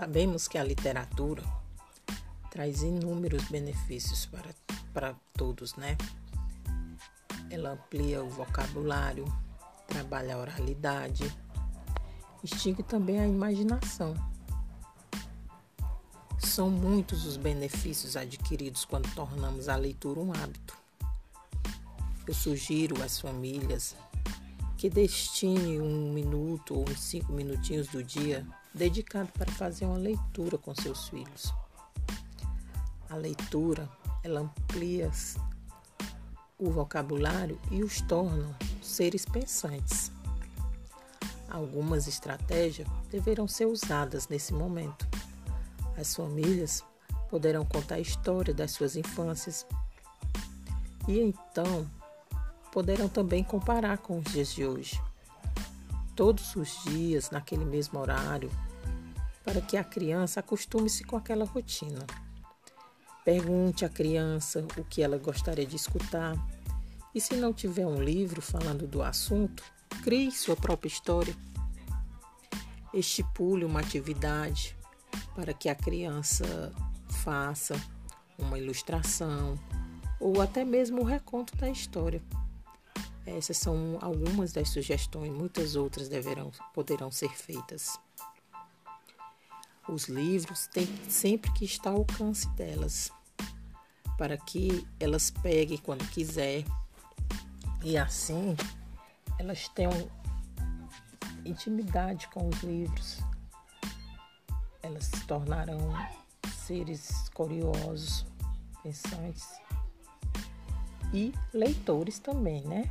Sabemos que a literatura traz inúmeros benefícios para, para todos, né? Ela amplia o vocabulário, trabalha a oralidade, extingue também a imaginação. São muitos os benefícios adquiridos quando tornamos a leitura um hábito. Eu sugiro às famílias que destine um minuto ou cinco minutinhos do dia dedicado para fazer uma leitura com seus filhos. A leitura, ela amplia o vocabulário e os torna seres pensantes. Algumas estratégias deverão ser usadas nesse momento. As famílias poderão contar a história das suas infâncias e então poderão também comparar com os dias de hoje. Todos os dias, naquele mesmo horário, para que a criança acostume-se com aquela rotina. Pergunte à criança o que ela gostaria de escutar. E se não tiver um livro falando do assunto, crie sua própria história. Estipule uma atividade para que a criança faça uma ilustração ou até mesmo o um reconto da história. Essas são algumas das sugestões, muitas outras deverão, poderão ser feitas. Os livros têm sempre que estar ao alcance delas, para que elas peguem quando quiser e assim elas tenham intimidade com os livros. Elas se tornarão seres curiosos, pensantes e leitores também, né?